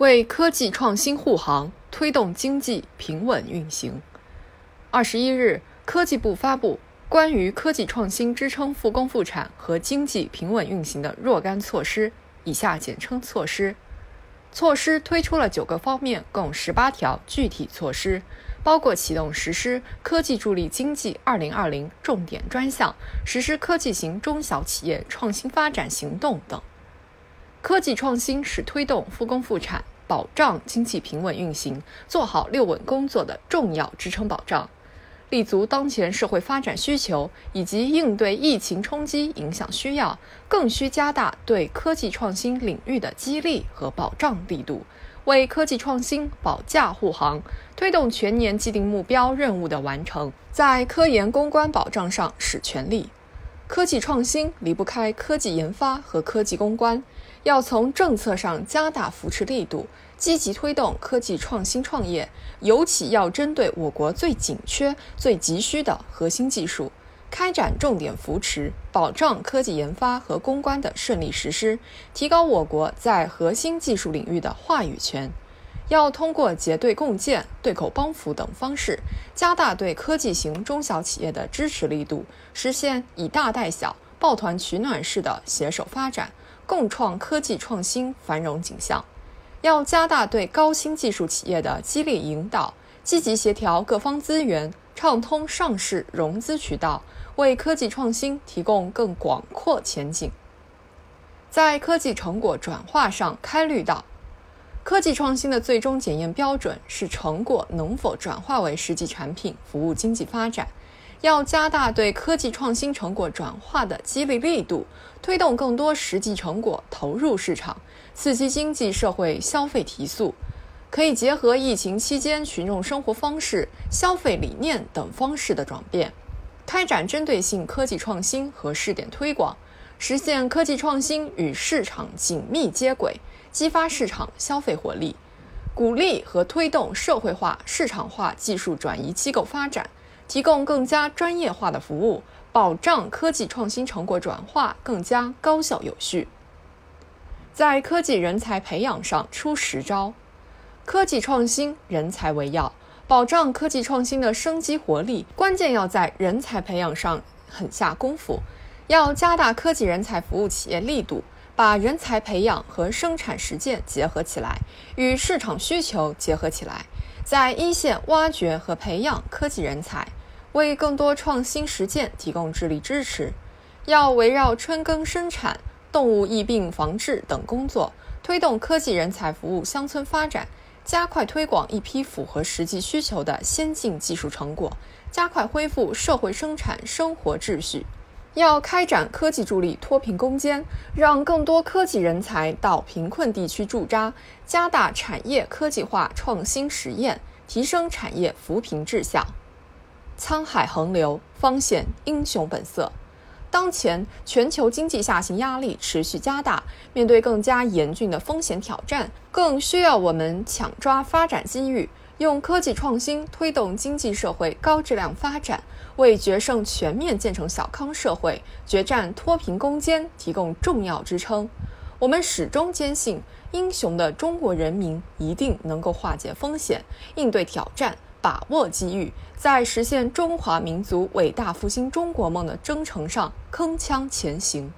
为科技创新护航，推动经济平稳运行。二十一日，科技部发布关于科技创新支撑复工复产和经济平稳运行的若干措施（以下简称措施）。措施推出了九个方面，共十八条具体措施，包括启动实施科技助力经济二零二零重点专项，实施科技型中小企业创新发展行动等。科技创新是推动复工复产、保障经济平稳运行、做好六稳工作的重要支撑保障。立足当前社会发展需求以及应对疫情冲击影响需要，更需加大对科技创新领域的激励和保障力度，为科技创新保驾护航，推动全年既定目标任务的完成，在科研攻关保障上使全力。科技创新离不开科技研发和科技攻关，要从政策上加大扶持力度。积极推动科技创新创业，尤其要针对我国最紧缺、最急需的核心技术，开展重点扶持，保障科技研发和攻关的顺利实施，提高我国在核心技术领域的话语权。要通过结对共建、对口帮扶等方式，加大对科技型中小企业的支持力度，实现以大带小、抱团取暖式的携手发展，共创科技创新繁荣景象。要加大对高新技术企业的激励引导，积极协调各方资源，畅通上市融资渠道，为科技创新提供更广阔前景。在科技成果转化上开绿道。科技创新的最终检验标准是成果能否转化为实际产品，服务经济发展。要加大对科技创新成果转化的激励力度，推动更多实际成果投入市场，刺激经济社会消费提速。可以结合疫情期间群众生活方式、消费理念等方式的转变，开展针对性科技创新和试点推广，实现科技创新与市场紧密接轨，激发市场消费活力，鼓励和推动社会化、市场化技术转移机构发展。提供更加专业化的服务，保障科技创新成果转化更加高效有序。在科技人才培养上出实招，科技创新人才为要，保障科技创新的生机活力，关键要在人才培养上狠下功夫。要加大科技人才服务企业力度，把人才培养和生产实践结合起来，与市场需求结合起来，在一线挖掘和培养科技人才。为更多创新实践提供智力支持，要围绕春耕生产、动物疫病防治等工作，推动科技人才服务乡村发展，加快推广一批符合实际需求的先进技术成果，加快恢复社会生产生活秩序。要开展科技助力脱贫攻坚，让更多科技人才到贫困地区驻扎，加大产业科技化创新实验，提升产业扶贫质效。沧海横流，方显英雄本色。当前全球经济下行压力持续加大，面对更加严峻的风险挑战，更需要我们抢抓发展机遇，用科技创新推动经济社会高质量发展，为决胜全面建成小康社会、决战脱贫攻坚提供重要支撑。我们始终坚信，英雄的中国人民一定能够化解风险，应对挑战。把握机遇，在实现中华民族伟大复兴中国梦的征程上铿锵前行。